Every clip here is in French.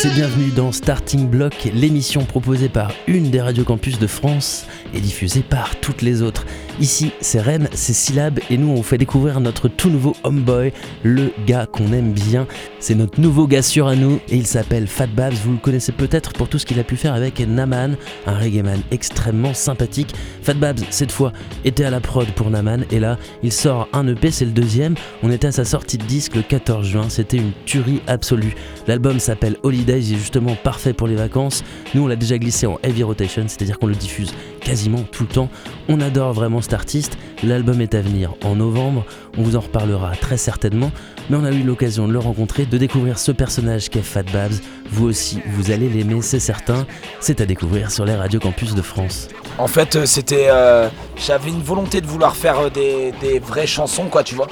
Tous et bienvenue dans Starting Block, l'émission proposée par une des radios campus de France et diffusée par toutes les autres. Ici, c'est Rennes, c'est Syllab et nous on vous fait découvrir notre tout nouveau homeboy, le gars qu'on aime bien. C'est notre nouveau gars sûr à nous et il s'appelle Fat Babs. Vous le connaissez peut-être pour tout ce qu'il a pu faire avec Naman, un reggae man extrêmement sympathique. Fat Babs, cette fois, était à la prod pour Naman et là, il sort un EP, c'est le deuxième. On était à sa sortie de disque le 14 juin, c'était une tuerie absolue. L'album s'appelle Holidays, il est justement parfait pour les vacances. Nous, on l'a déjà glissé en heavy rotation, c'est-à-dire qu'on le diffuse quasiment tout le temps. On adore vraiment cet artiste. L'album est à venir en novembre. On vous en reparlera très certainement. Mais on a eu l'occasion de le rencontrer, de découvrir ce personnage qu'est Fat Babs. Vous aussi, vous allez l'aimer, c'est certain. C'est à découvrir sur les radios campus de France. En fait, euh, c'était. euh, J'avais une volonté de vouloir faire euh, des vraies chansons, quoi, tu vois.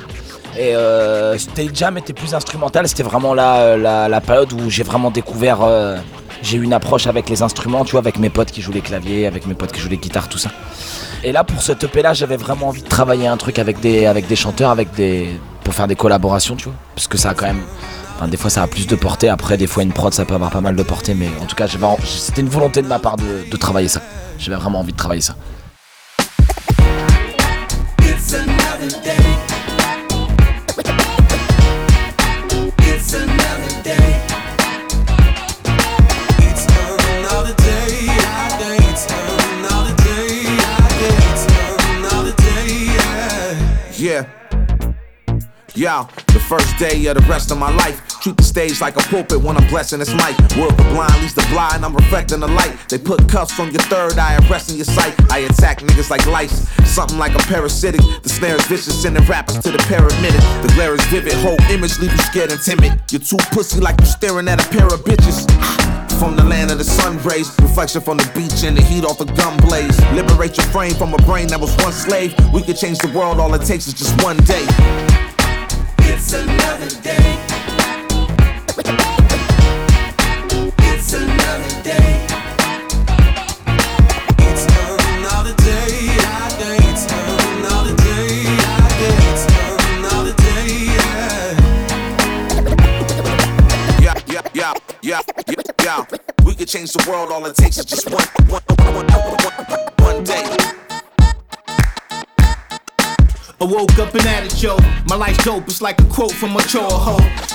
Et euh, Jam était plus instrumental. C'était vraiment la, euh, la, période où j'ai vraiment découvert. euh, j'ai eu une approche avec les instruments, tu vois, avec mes potes qui jouent les claviers, avec mes potes qui jouent les guitares, tout ça. Et là, pour cette EP là, j'avais vraiment envie de travailler un truc avec des, avec des chanteurs, avec des, pour faire des collaborations, tu vois. Parce que ça a quand même. Enfin, des fois, ça a plus de portée. Après, des fois, une prod, ça peut avoir pas mal de portée. Mais en tout cas, c'était une volonté de ma part de, travailler ça. J'avais vraiment envie de travailler ça. Yeah, the first day of the rest of my life. Treat the stage like a pulpit when I'm blessing this mic. World the blind leads the blind, I'm reflecting the light. They put cuffs on your third eye, arresting your sight. I attack niggas like lice, something like a parasitic. The snare is vicious, sending rappers to the paramedic. The glare is vivid, whole image leave you scared and timid. You're too pussy like you're staring at a pair of bitches. From the land of the sun rays, reflection from the beach and the heat off the gun blaze. Liberate your frame from a brain that was once slave. We could change the world, all it takes is just one day. It's another day. It's another day. It's another day. I think it's another day. I think it's another day. Yeah, yeah, yeah, yeah, yeah. We could change the world, all it takes is just one, one, one, one, one, one I woke up and at it, yo. My life's dope, it's like a quote from a chore.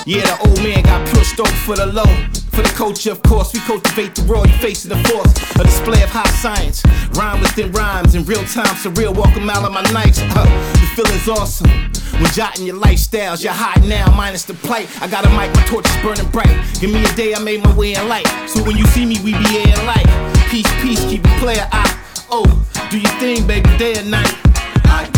Yeah, the old man got pushed over for the low. For the culture, of course, we cultivate the raw, you facing the force. A display of high science, rhyme within rhymes in real time, surreal. Welcome out of my nights. The feeling's awesome. When jotting your lifestyles, you're hot now, minus the plight. I got a mic, my torch is burning bright. Give me a day, I made my way in light. So when you see me, we be in light. Peace, peace, keep it player eye. Oh, do your thing, baby, day and night. I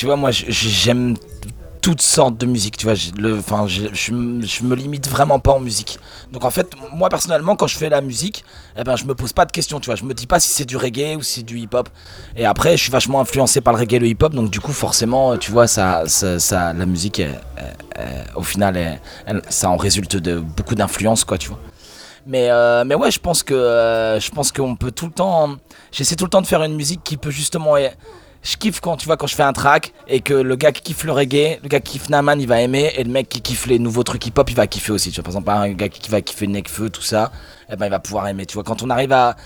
Tu vois, moi, j'aime toutes sortes de musique, tu vois. Le, enfin, je, je me limite vraiment pas en musique. Donc en fait, moi personnellement, quand je fais la musique, eh ben, je me pose pas de questions, tu vois. Je me dis pas si c'est du reggae ou si c'est du hip-hop. Et après, je suis vachement influencé par le reggae et le hip-hop, donc du coup, forcément, tu vois, ça, ça, la musique, au final, ça en résulte de beaucoup d'influence, quoi, tu vois. Mais, euh, mais ouais, je pense que euh, je pense qu'on peut tout le temps. J'essaie tout le temps de faire une musique qui peut justement. Je kiffe quand tu vois quand je fais un track et que le gars qui kiffe le reggae, le gars qui kiffe Naman, il va aimer et le mec qui kiffe les nouveaux trucs hip hop, il va kiffer aussi. Par exemple, un gars qui va kiffer Nekfeu, tout ça, eh ben il va pouvoir aimer. Tu vois, quand on arrive à,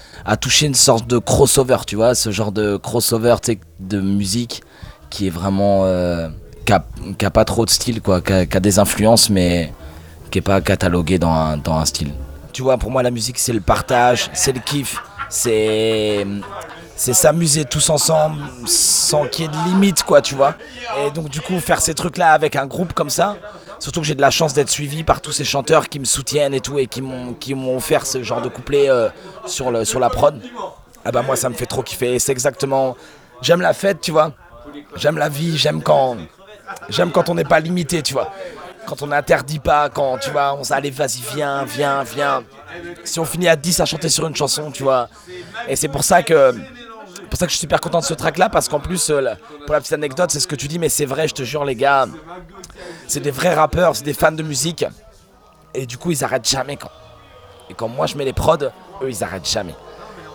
toucher une sorte de crossover, tu vois, ce genre de crossover de musique qui est vraiment euh, qui a, pas trop de style quoi, qui a, des influences mais qui est pas catalogué dans un, dans un style. Tu vois, pour moi, la musique, c'est le partage, c'est le kiff, c'est c'est s'amuser tous ensemble sans qu'il y ait de limite, quoi, tu vois. Et donc, du coup, faire ces trucs-là avec un groupe comme ça, surtout que j'ai de la chance d'être suivi par tous ces chanteurs qui me soutiennent et tout, et qui m'ont offert ce genre de couplet euh, sur, le, sur la prod. Ah bah, moi, ça me fait trop kiffer. C'est exactement. J'aime la fête, tu vois. J'aime la vie, j'aime quand. J'aime quand on n'est pas limité, tu vois. Quand on n'interdit pas, quand tu vois, on allez, vas-y, viens, viens, viens. Si on finit à 10 à chanter sur une chanson, tu vois. Et c'est pour ça que. Pour ça que je suis super content de ce track là parce qu'en plus euh, pour la petite anecdote c'est ce que tu dis mais c'est vrai je te jure les gars c'est des vrais rappeurs c'est des fans de musique et du coup ils arrêtent jamais quand et quand moi je mets les prods eux ils arrêtent jamais.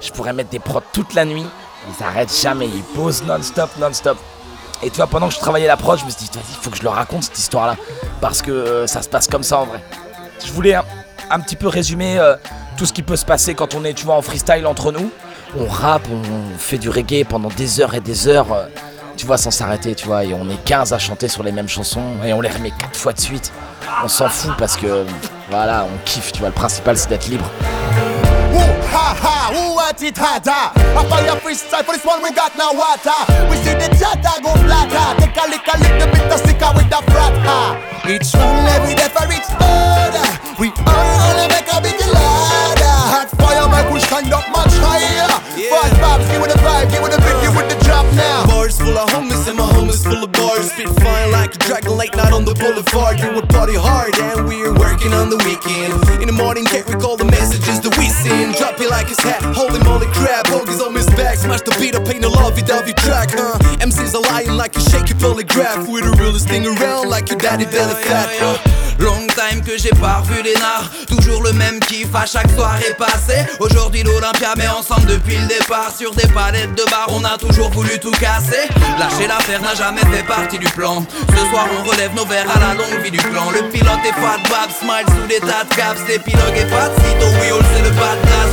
Je pourrais mettre des prods toute la nuit ils arrêtent jamais ils posent non stop non stop et tu vois pendant que je travaillais la prod je me suis dit vas-y il faut que je leur raconte cette histoire là parce que euh, ça se passe comme ça en vrai. Je voulais un, un petit peu résumer euh, tout ce qui peut se passer quand on est tu vois en freestyle entre nous on rappe, on fait du reggae pendant des heures et des heures, euh, tu vois, sans s'arrêter, tu vois, et on est 15 à chanter sur les mêmes chansons, et on les remet 4 fois de suite. On s'en fout parce que, voilà, on kiffe, tu vois, le principal c'est d'être libre. Fast vibes, give it a vibe, give it a beat, give it the drop now. Bars full of homies and my homies full of bars. Spit fine like a dragon late night on the boulevard. You would party hard and we're working on the weekend. In the morning, can't recall the messages that we send. Drop it like it's hat, holy moly crap. Hogies on his back, smash the beat up, ain't no lovey dovey track, huh? MCs are lying like a shaky polygraph. We're the realest thing around, like your daddy belly fat, huh? Long time que j'ai pas revu les nards. Toujours le même kiff à chaque soirée passée. Aujourd'hui l'Olympia met ensemble depuis le départ. Sur des palettes de bar on a toujours voulu tout casser. Lâcher l'affaire n'a jamais fait partie du plan. Ce soir on relève nos verres à la longue vie du clan. Le pilote est fat bab, smile sous des tas de caps. L'épilogue est pas de sitôt, oui oh, c'est le pas de glace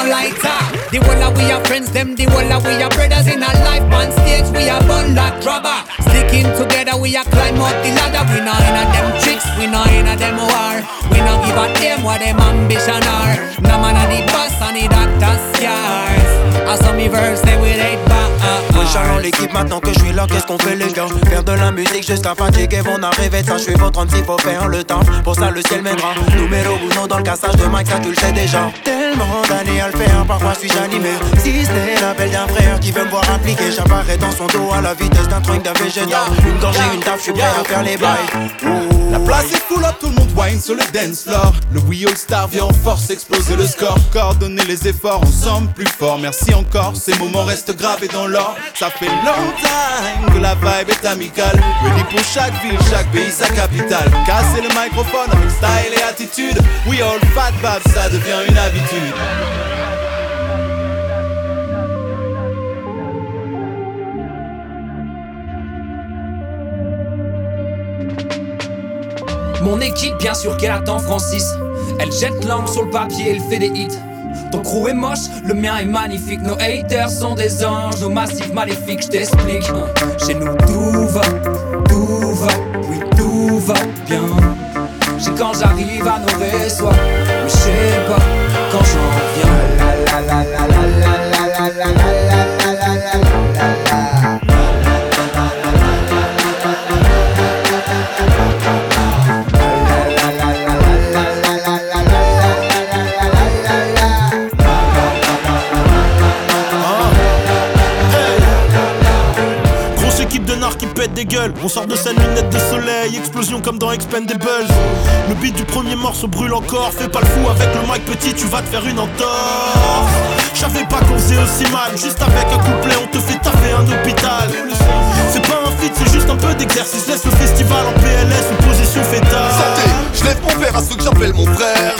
A lighter. The whole of we are friends, them the whole of we are brothers in our life. On stage we are bun like rubber. Sticking together we are climb up the ladder. We not in a them tricks, we not in a them war. We not give a damn what them ambition are. No man a the boss and the doctor's scars. I saw me verse they with eight bars. Charlons l'équipe maintenant que je suis là, qu'est-ce qu'on fait les gars? Faire de la musique jusqu'à fatiguer, vont arriver de ça, je suis votre 36, faut faire le temps Pour ça le ciel mènera, numéro uno dans le cassage de Mike, ça tu le sais déjà Tellement d'années à le faire, parfois suis animé? Si c'est l'appel d'un frère qui veut me voir impliqué J'apparais dans son dos à la vitesse d'un truc d'un végétal Une gorgée, une taf, je suis prêt à faire les bails La place est full up, tout le monde wine sur le dance floor. Le We All Star vient en force exploser le score. Coordonner les efforts ensemble plus fort. Merci encore, ces moments restent gravés dans l'or. Ça fait long time que la vibe est amicale. Ready pour chaque ville, chaque pays, sa capitale. Casser le microphone style et attitude. We All Fat Bab, ça devient une habitude. Mon équipe, bien sûr qu'elle attend Francis. Elle jette l'angle sur le papier, elle fait des hits. Ton crew est moche, le mien est magnifique. Nos haters sont des anges, nos massifs maléfiques, je t'explique. Chez nous, tout va, tout va, oui, tout va bien. J'ai quand j'arrive à nos réseaux, mais je sais pas quand j'en viens. Grosse On sort de sa lunette de soleil, explosion comme dans Expendables. Le beat du premier morceau brûle encore. Fais pas le fou avec le mic petit, tu vas te faire une entorse. J'avais pas qu'on faisait aussi mal. Juste avec un couplet, on te fait taffer un hôpital. C'est pas un feat, c'est juste un peu d'exercice. Laisse le festival en PLS, une position fétale. Santé, je lève mon verre à ceux que j'appelle mon frère.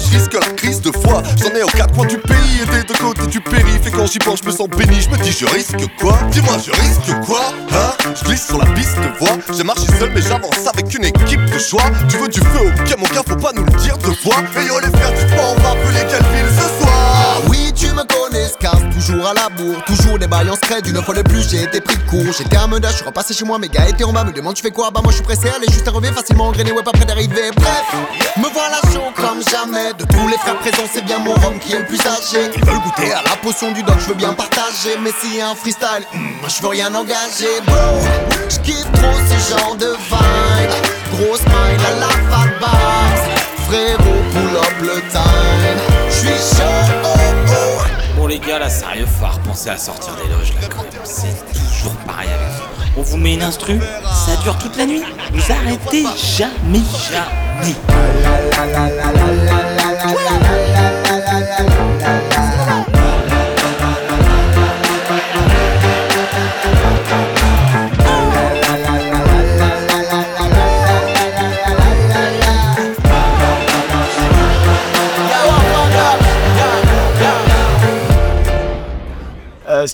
Je risque la crise de foi. J'en ai aux quatre coins du pays et des deux côtés du périph'. Et quand j'y pense, je me sens béni. Je me dis, je risque quoi? Dis-moi, je risque quoi? Hein? Je glisse sur la piste de voix. J'ai marché seul, mais j'avance avec une équipe de choix. Tu veux du feu, ok, mon gars, faut pas nous le dire deux fois. Et les frères, dites-moi, on va appeler quelle ville ce soir Ah oui, tu me connais, casse toujours à la bourre. Toujours des bails en secret, d'une fois de plus, j'ai été pris de court. J'étais à Meda, je suis repassé chez moi, mes gars étaient en bas, me demandent tu fais quoi? Bah moi je suis pressé, aller juste à revient facilement engrainé, ouais pas près d'arriver. Bref, me voilà chaud comme jamais. De tous les frères présents, c'est bien mon rhum qui est le plus âgé. Ils veulent goûter à la potion du doc, je veux bien partager. Mais s'il y a un freestyle, hmm, je veux rien engager, bro. Je kiffe trop ce genre de vibe. Grosse smile à la fat bars. Frérot, pull up le time. Là sérieux faut repenser à sortir des loges là C'est toujours pareil avec vous On vous met une instru, ça dure toute la nuit Vous arrêtez jamais jamais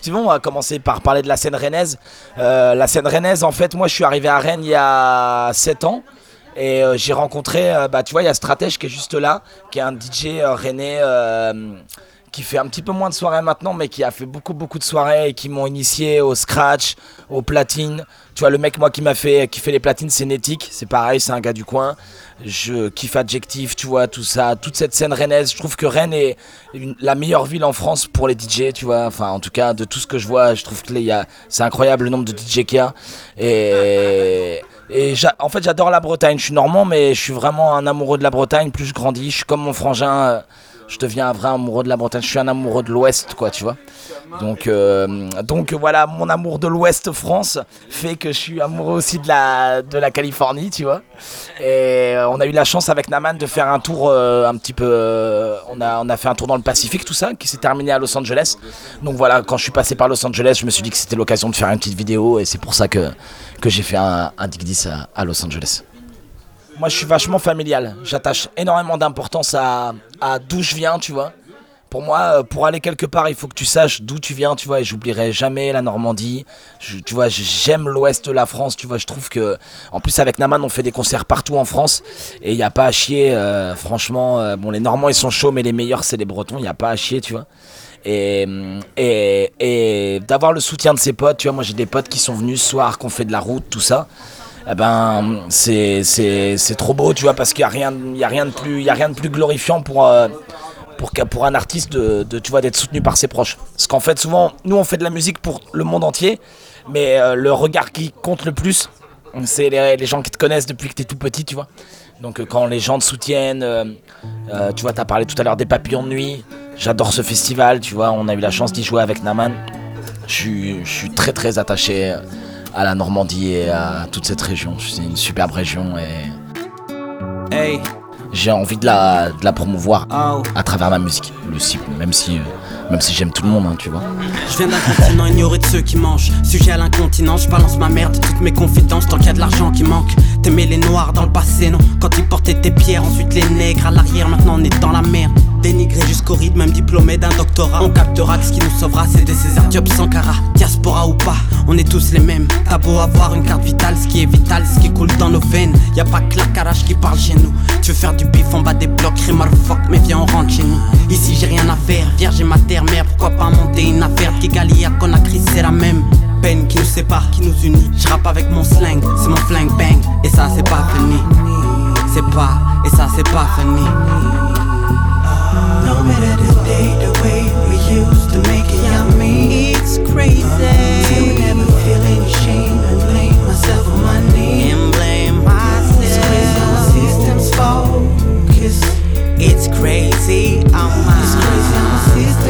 Steven, on va commencer par parler de la scène rennaise. Euh, la scène rennaise, en fait, moi je suis arrivé à Rennes il y a 7 ans. Et euh, j'ai rencontré, euh, bah, tu vois, il y a Stratège qui est juste là, qui est un DJ rennais qui fait un petit peu moins de soirées maintenant, mais qui a fait beaucoup, beaucoup de soirées et qui m'ont initié au scratch, au platine. Tu vois, le mec, moi, qui m'a fait, qui fait les platines, c'est Netic. C'est pareil, c'est un gars du coin. Je kiffe Adjectif, tu vois, tout ça, toute cette scène rennaise. Je trouve que Rennes est la meilleure ville en France pour les DJ, tu vois. Enfin, en tout cas, de tout ce que je vois, je trouve que c'est incroyable le nombre de DJ qu'il y a. Et, et en fait, j'adore la Bretagne. Je suis normand, mais je suis vraiment un amoureux de la Bretagne. Plus je grandis, je suis comme mon frangin. euh, Je deviens un vrai amoureux de la Bretagne. Je suis un amoureux de l'Ouest, quoi, tu vois. Donc, euh, donc voilà, mon amour de l'Ouest France fait que je suis amoureux aussi de la, de la Californie, tu vois. Et euh, on a eu la chance avec Naman de faire un tour euh, un petit peu. on, a, on a fait un tour dans le Pacifique, tout ça, qui s'est terminé à Los Angeles. Donc voilà, quand je suis passé par Los Angeles, je me suis dit que c'était l'occasion de faire une petite vidéo et c'est pour ça que, que j'ai fait un, un Dig 10 à, à Los Angeles. Moi, je suis vachement familial. J'attache énormément d'importance à, à d'où je viens, tu vois. Pour moi, euh, pour aller quelque part, il faut que tu saches d'où tu viens, tu vois. Et j'oublierai jamais la Normandie. Tu vois, j'aime l'ouest de la France, tu vois. Je trouve que, en plus, avec Naman, on fait des concerts partout en France. Et il n'y a pas à chier, euh, franchement. euh, bon, les Normands, ils sont chauds, mais les meilleurs, c'est les Bretons. Il n'y a pas à chier, tu vois. Et, et, et d'avoir le soutien de ses potes, tu vois. Moi, j'ai des potes qui sont venus ce soir, qui ont fait de la route, tout ça eh ben c'est trop beau tu vois parce qu'il y a rien il y a rien de plus il y a rien de plus glorifiant pour euh, pour un artiste de, de, tu vois d'être soutenu par ses proches. Parce qu'en fait souvent nous on fait de la musique pour le monde entier mais euh, le regard qui compte le plus c'est les, les gens qui te connaissent depuis que tu es tout petit tu vois. Donc euh, quand les gens te soutiennent tu vois tu as parlé tout à l'heure des papillons de nuit. J'adore ce festival tu vois on a eu la chance d'y jouer avec Naman. Je suis très très attaché à la Normandie et à toute cette région. C'est une superbe région et j'ai envie de la, de la promouvoir à travers ma musique, le si- même si, euh, même si j'aime tout le monde, hein, tu vois. Je viens d'un continent ignoré de ceux qui mangent. Sujet à l'incontinence, je balance ma merde, toutes mes confidences tant qu'il y a de l'argent qui manque. T'aimais les noirs dans le passé, non? Quand ils portaient tes pierres, ensuite les nègres à l'arrière, maintenant on est dans la merde. Dénigré jusqu'au rythme, même diplômé d'un doctorat. On captera que ce qui nous sauvera, c'est des César Diop Sankara. Diaspora ou pas, on est tous les mêmes. T'as beau avoir une carte vitale, ce qui est vital, ce qui coule dans nos veines. Y a pas que la carage qui parle chez nous. Tu veux faire du bif en bas des blocs, remarque fuck, mais viens, on rentre chez nous. Ici j'ai rien à faire, vierge et ma terre mère, pourquoi pas monter une affaire? Kigali à Conakry, c'est la même. Peine qui nous sépare, qui nous unit. Je rappe avec mon slang, c'est mon flingue bang, et ça c'est pas fini. C'est pas, et ça c'est pas fini. Crazy. Till we never feel any shame and blame myself on my knee. And blame myself. It's crazy how my system's focus. It's crazy, I'm It's crazy how my system's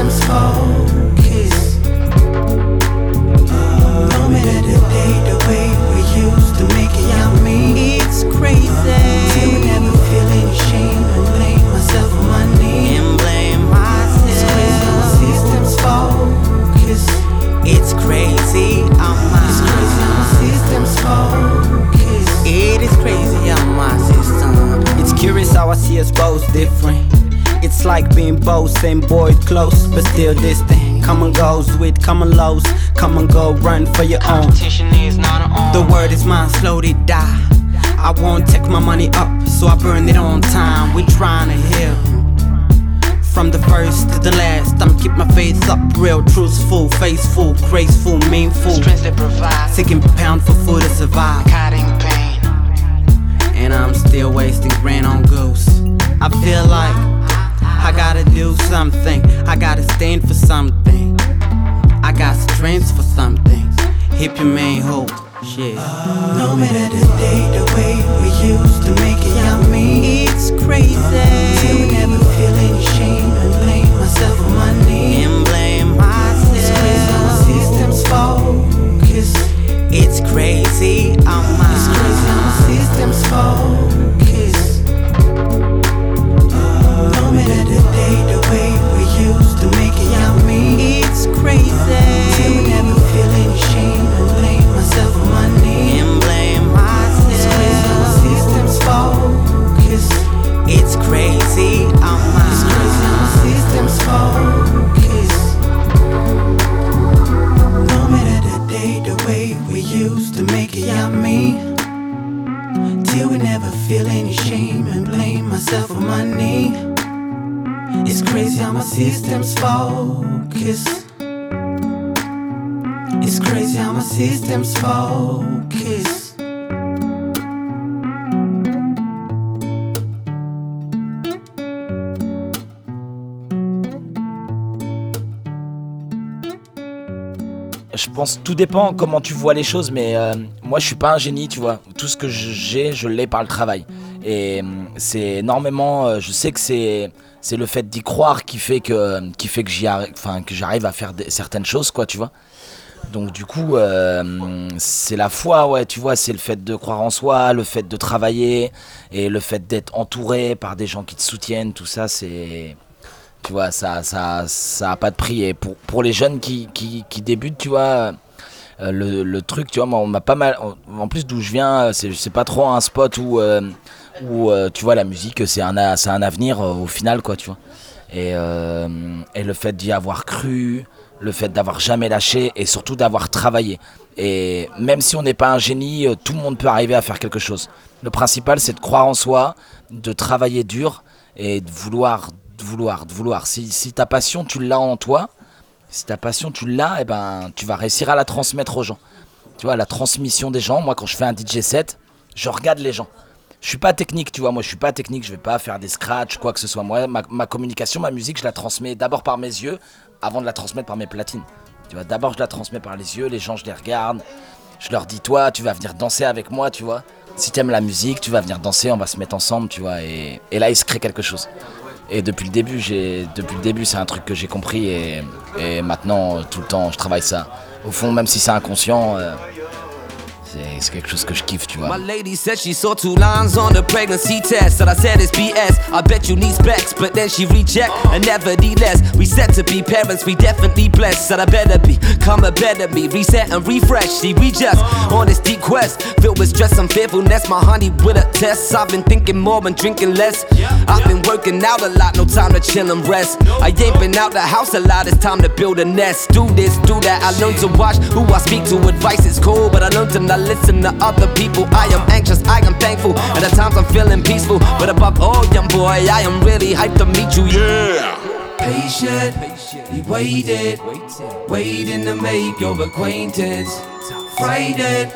goes and lose. Come and go, run for your own. The word is mine, slowly die. I won't take my money up, so I burn it on time. We're trying to heal. From the first to the last, I'm keep my faith up, real, truthful, faithful, graceful, meanful. Strength to provide. Taking pound for food to survive. Cutting pain. And I'm still wasting grand on goose. I feel like I gotta do something. I gotta stand for something. I got strength for something. Hip your main hope. Shit. No matter the day, the way we used to make it, yeah, me. It's crazy. Till we never feel any shame and blame myself for my name. And blame myself. It's crazy my system's focus. It's crazy. I'm It's crazy my system's focus. Till we never feel any shame and blame myself for my knee. It's crazy how my system's focus. It's crazy how my system's focus. Je pense tout dépend comment tu vois les choses, mais euh, moi je suis pas un génie, tu vois. Tout ce que j'ai, je l'ai par le travail. Et euh, c'est énormément. euh, je sais que c'est c'est le fait d'y croire qui fait que qui fait que j'y enfin que j'arrive à faire certaines choses, quoi, tu vois. Donc du coup, c'est la foi, ouais, tu vois, c'est le fait de croire en soi, le fait de travailler et le fait d'être entouré par des gens qui te soutiennent, tout ça, c'est tu vois, ça, ça, ça a pas de prix. Et pour, pour les jeunes qui, qui, qui débutent, tu vois, euh, le, le truc, tu vois, moi, on m'a pas mal. En plus, d'où je viens, euh, c'est pas trop un spot où, euh, où tu vois, la musique, c'est un, un avenir au final, quoi, tu vois. Et, et le fait d'y avoir cru, le fait d'avoir jamais lâché et surtout d'avoir travaillé. Et même si on n'est pas un génie, tout le monde peut arriver à faire quelque chose. Le principal, c'est de croire en soi, de travailler dur et de vouloir, de vouloir, de vouloir. Si, si ta passion, tu l'as en toi, si ta passion, tu l'as, et ben, tu vas réussir à la transmettre aux gens. Tu vois, la transmission des gens. Moi, quand je fais un DJ set, je regarde les gens. Je suis pas technique, tu vois. Moi, je suis pas technique. Je vais pas faire des scratchs, quoi que ce soit. Moi, ma, ma communication, ma musique, je la transmets d'abord par mes yeux, avant de la transmettre par mes platines. Tu vois, d'abord, je la transmets par les yeux. Les gens, je les regarde. Je leur dis, toi, tu vas venir danser avec moi, tu vois. Si t'aimes la musique, tu vas venir danser. On va se mettre ensemble, tu vois. Et, et là, il se crée quelque chose. Et depuis le début, depuis le début, c'est un truc que j'ai compris et, maintenant, tout le temps, je travaille ça. Au fond, même si c'est inconscient, euh, c'est, quelque chose que je kiffe, tu vois. My lady said she saw two lines on the pregnancy test. That I said it's BS. I bet you need specs, but then she reject. And nevertheless, we said to be parents, we definitely blessed. Said I better be, come a better me, reset and refresh. See, we just on this deep quest, filled with stress and fearfulness. My honey with a test. I've been thinking more and drinking less. I've been working out a lot, no time to chill and rest. I ain't been out the house a lot, it's time to build a nest. Do this, do that. I learned to watch who I speak to. Advice is cool, but I learned to not listen to other people. I am anxious, I am thankful. And at times I'm feeling peaceful. But above all, young boy, I am really hyped to meet you. Yeah. Patient, he waited, waiting to make your acquaintance. Frightened,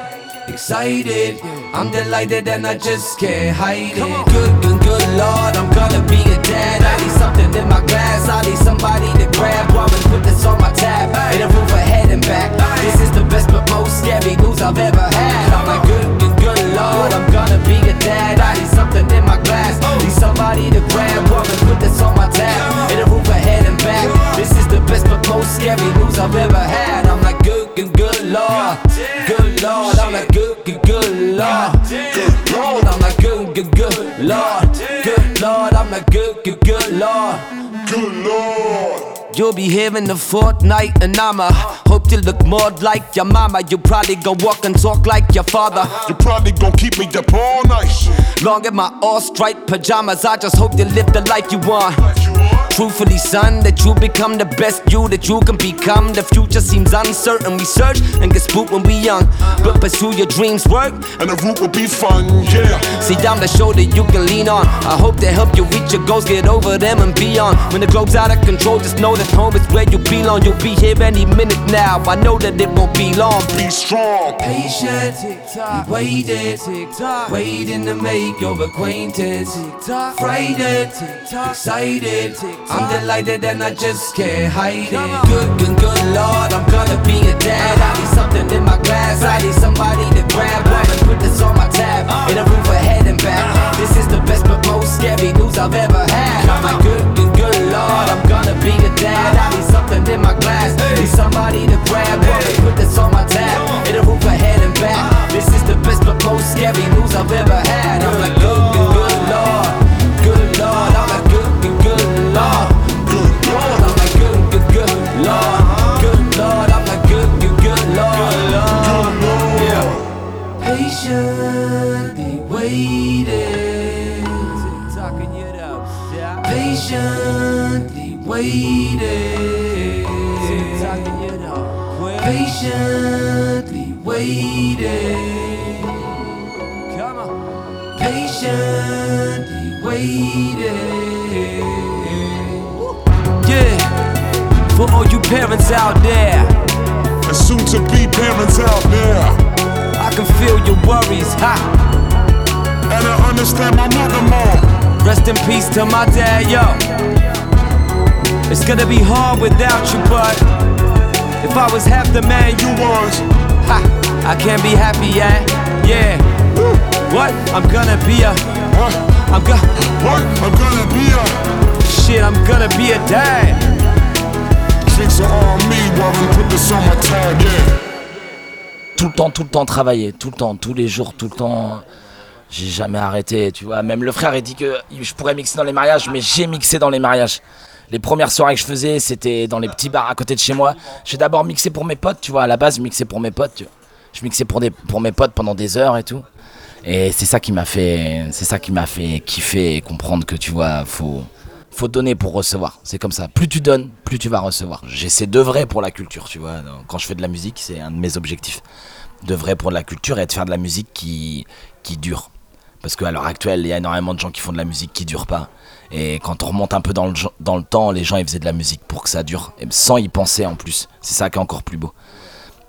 excited, I'm delighted and I just can't hide it. Good, good, good Lord, I'm gonna be a dad. I need something Lord. Good Lord, I'm like, good, good, good Lord. Good Lord. You'll be hearing a fortnight, and I'ma hope hope you look more like your mama. You probably gon' walk and talk like your father. You probably gon' keep me up all night. Long in my all striped pajamas, I just hope you live the life you want. Truthfully, son, that you become the best you that you can become. The future seems uncertain. We search and get spooked when we young, but pursue your dreams, work, and the route will be fun, yeah. See, I'm the shoulder you can lean on. I hope to help you reach your goals, get over them and beyond. When the globe's out of control, just know that home is where you belong. You'll be here any minute now. I know that it won't be long. Be strong. Patient, we waited, waiting to make your acquaintance. Frightened, excited, I'm delighted and I just can't hide it. Good, good, good Lord, I'm gonna be a dad. I need something in my glass. I need somebody to grab. Woman, put this on my tab. In a roof ahead and back. This is the best but most scary news I've ever had. I'm like, good, good, good Lord, I'm gonna be the dad. I need something in my glass. Need somebody to grab. Woman, put this on my tab. In a roof ahead and back. This is the best but most scary news I've ever had. I'm like, good, good, good Lord. Lord. Good Lord, I'm like, good, good, good Lord. Good Lord, I'm like, good, good, good Lord. Yeah. Patiently waiting. Patiently waiting. Patiently waiting. Patiently waiting. For all you parents out there, and soon to be parents out there, I can feel your worries, ha. And I understand my mother more. Rest in peace to my dad, yo. It's gonna be hard without you, but if I was half the man you was, ha, I can't be happy, yeah, yeah. What? I'm gonna be a, what? I'm gonna, what? I'm gonna be a, shit, I'm gonna be a dad. Tout le temps, tout le temps travailler, tout le temps, tous les jours, tout le temps. J'ai jamais arrêté, tu vois. Même le frère, il dit que je pourrais mixer dans les mariages, mais j'ai mixé dans les mariages. Les premières soirées que je faisais, c'était dans les petits bars à côté de chez moi. J'ai d'abord mixé pour mes potes, tu vois. À la base, je mixais pour mes potes. Je mixais pour, pour mes potes pendant des heures et tout. Et c'est ça qui m'a fait, c'est ça qui m'a fait kiffer et comprendre que tu vois, faut, faut donner pour recevoir. C'est comme ça. Plus tu donnes, plus tu vas recevoir. J'essaie d'œuvrer pour la culture, tu vois. Quand je fais de la musique, c'est un de mes objectifs. D'œuvrer pour la culture et de faire de la musique qui, qui dure. Parce qu'à l'heure actuelle, il y a énormément de gens qui font de la musique qui dure pas. Et quand on remonte un peu dans le, dans le temps, les gens ils faisaient de la musique pour que ça dure, sans y penser en plus. C'est ça qui est encore plus beau.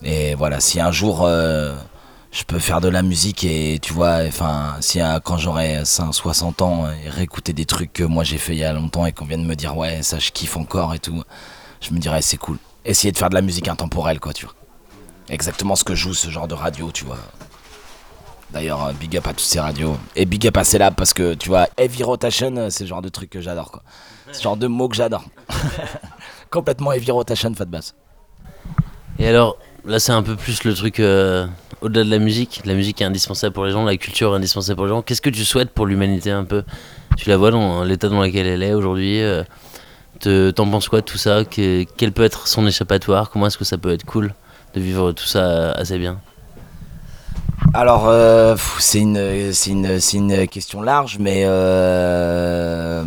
Et voilà, si un jour euh, je peux faire de la musique et tu vois, enfin, si quand j'aurai 60 ans et réécouter des trucs que moi j'ai fait il y a longtemps et qu'on vient de me dire ouais, ça je kiffe encore et tout, je me dirais c'est cool. Essayer de faire de la musique intemporelle quoi, tu vois. Exactement ce que joue ce genre de radio, tu vois. D'ailleurs, big up à toutes ces radios. Et big up à Célab parce que tu vois, heavy rotation, c'est le genre de truc que j'adore quoi. C'est le genre de mots que j'adore. Complètement heavy rotation, fat bass. Et alors, là c'est un peu plus le truc euh, au-delà de la musique. La musique est indispensable pour les gens, la culture est indispensable pour les gens. Qu'est-ce que tu souhaites pour l'humanité un peu? Tu la vois dans l'état dans lequel elle est aujourd'hui euh, T'en penses quoi de tout ça? Que, Quel peut être son échappatoire? Comment est-ce que ça peut être cool de vivre tout ça assez bien? Alors, euh, c'est une, une, une, question large, mais euh,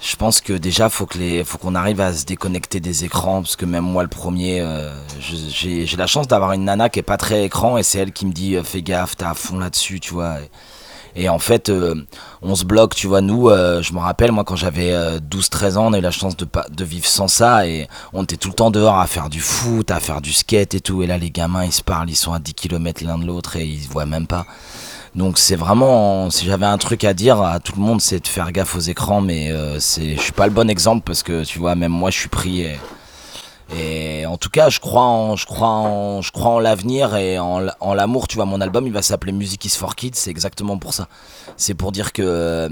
je pense que déjà, faut que les, faut qu'on arrive à se déconnecter des écrans, parce que même moi, le premier, euh, j'ai la chance d'avoir une nana qui est pas très écran, et c'est elle qui me dit, fais gaffe, t'es à fond là-dessus, tu vois. Et, en fait, euh, on se bloque, tu vois, nous, euh, je me rappelle, moi, quand j'avais 12-13 ans, on a eu la chance de, de vivre sans ça, et on était tout le temps dehors à faire du foot, à faire du skate et tout, et là, les gamins, ils se parlent, ils sont à 10 km l'un de l'autre, et ils se voient même pas. Donc c'est vraiment, si j'avais un truc à dire à tout le monde, c'est de faire gaffe aux écrans, mais euh, c'est, je suis pas le bon exemple parce que tu vois, même moi, je suis pris. Et, en tout cas, je crois en, je crois en, je crois en l'avenir et en, en l'amour. Tu vois, mon album, il va s'appeler Music is for Kids. C'est exactement pour ça. C'est pour dire que euh,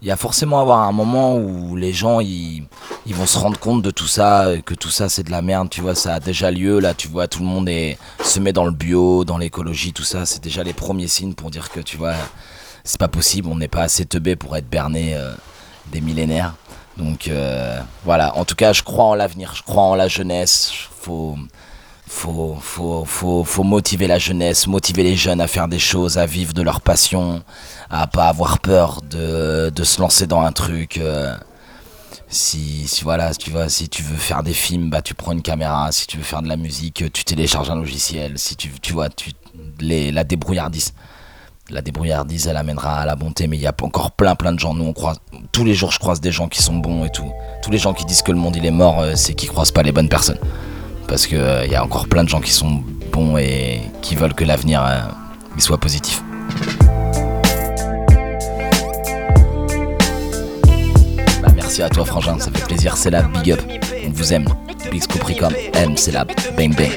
il y a forcément avoir un moment où les gens ils, vont se rendre compte de tout ça, que tout ça c'est de la merde. Tu vois, ça a déjà lieu là. Tu vois, tout le monde est, se met dans le bio, dans l'écologie, tout ça. C'est déjà les premiers signes pour dire que tu vois, c'est pas possible. On n'est pas assez teubé pour être berné euh, des millénaires. Donc euh, voilà, en tout cas, je crois en l'avenir, je crois en la jeunesse. Faut, faut, faut, faut, faut motiver la jeunesse, motiver les jeunes à faire des choses, à vivre de leur passion, à pas avoir peur de, de se lancer dans un truc. euh, si, si voilà, tu vois, si tu veux faire des films, bah tu prends une caméra. Si tu veux faire de la musique, tu télécharges un logiciel. Si tu, tu vois, tu la débrouillardise. La débrouillardise, elle amènera à la bonté, mais il y a encore plein plein de gens. Nous, on croise tous les jours, je croise des gens qui sont bons et tout. Tous les gens qui disent que le monde il est mort, euh, c'est qu'ils croisent pas les bonnes personnes. Parce que euh, y a encore plein de gens qui sont bons et qui veulent que l'avenir euh, soit positif. Bah, merci à toi, Frangin, ça fait plaisir. C'est la big up. On vous aime. Big Scopricom, M, c'est la bang bang.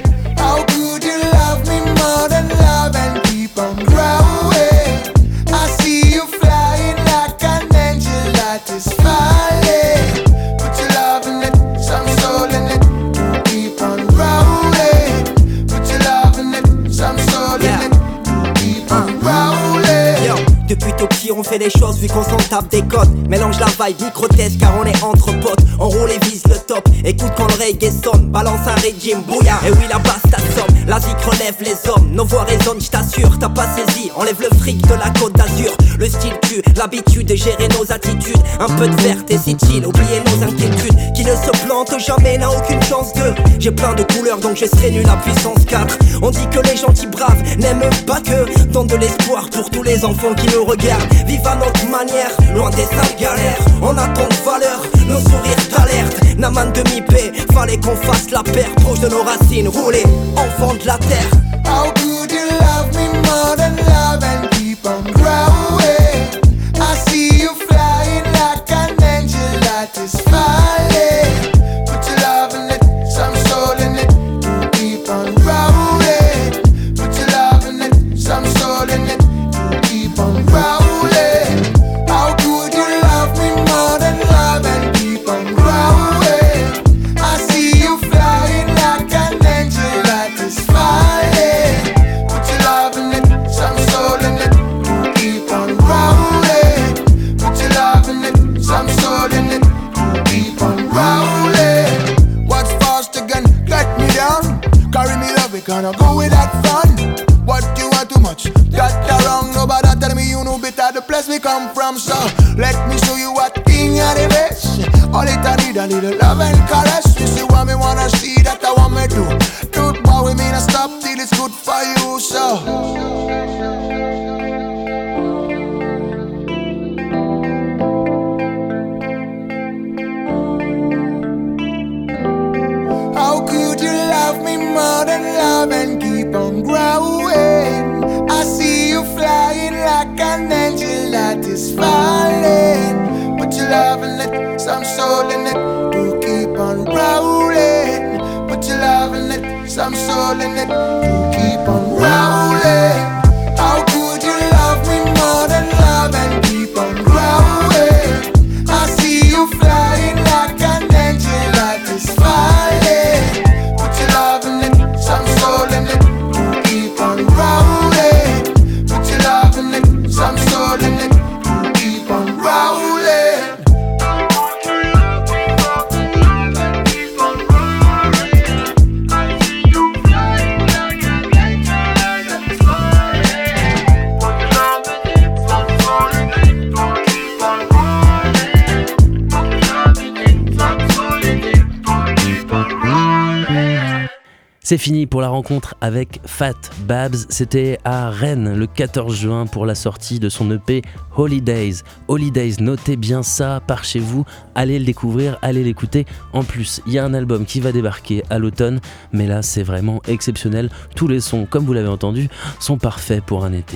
On fait les choses vu qu'on s'en tape des codes. Mélange la vibe micro-test car on est entre potes. On roule et vise le écoute quand le reggae sonne Balance un régime bouillard, et oui la basse t'assomme La zik relève les hommes, nos voix résonnent j't'assure T'as pas saisi, enlève le fric de la côte d'Azur. Le style tue, l'habitude de gérer nos attitudes. Un peu de verte et chill, oubliez nos inquiétudes. Qui ne se plante jamais n'a aucune chance de. J'ai plein de couleurs donc je serai nul à puissance 4 On dit que les gentils braves n'aiment pas que. Tant de l'espoir pour tous les enfants qui nous regardent. Vive à notre manière, loin des sales galères. On attend de valeur, nos sourires demi-paix, fallait qu'on fasse la paire Proche de nos racines, rouler, enfants de la terre is falling. Put your love in it, some soul in it, to keep on growing. Put your love in it, some soul in it, to keep on growing. C'est fini pour la rencontre avec Fat Babs. C'était à Rennes le 14 juin pour la sortie de son EP Holidays. Holidays, notez bien ça par chez vous. Allez le découvrir, allez l'écouter. En plus, il y a un album qui va débarquer à l'automne, mais là c'est vraiment exceptionnel. Tous les sons, comme vous l'avez entendu, sont parfaits pour un été.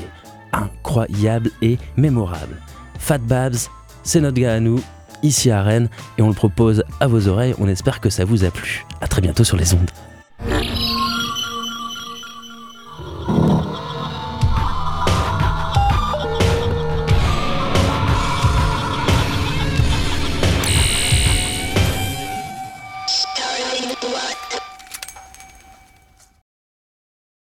Incroyable et mémorable. Fat Babs, c'est notre gars à nous, ici à Rennes, et on le propose à vos oreilles. On espère que ça vous a plu. À très bientôt sur les ondes.